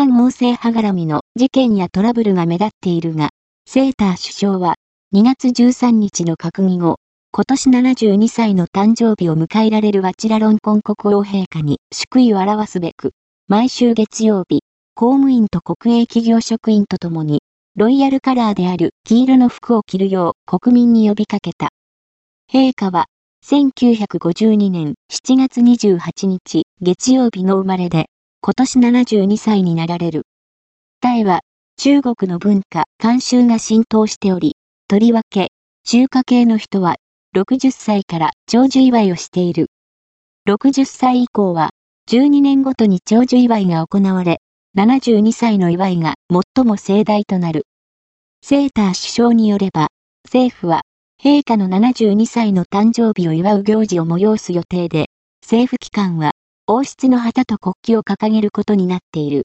般王政派絡みの事件やトラブルが目立っているが、セーター首相は2月13日の閣議後、今年72歳の誕生日を迎えられるワチラロンコン国王陛下に祝意を表すべく、毎週月曜日、公務員と国営企業職員とともに、ロイヤルカラーである黄色の服を着るよう国民に呼びかけた。陛下は、1952年7月28日月曜日の生まれで、今年72歳になられる。タイは、中国の文化、慣習が浸透しており、とりわけ、中華系の人は、60歳から長寿祝いをしている。60歳以降は、12年ごとに長寿祝いが行われ、72歳の祝いが最も盛大となる。セーター首相によれば、政府は、陛下の72歳の誕生日を祝う行事を催す予定で、政府機関は、王室の旗と国旗を掲げることになっている。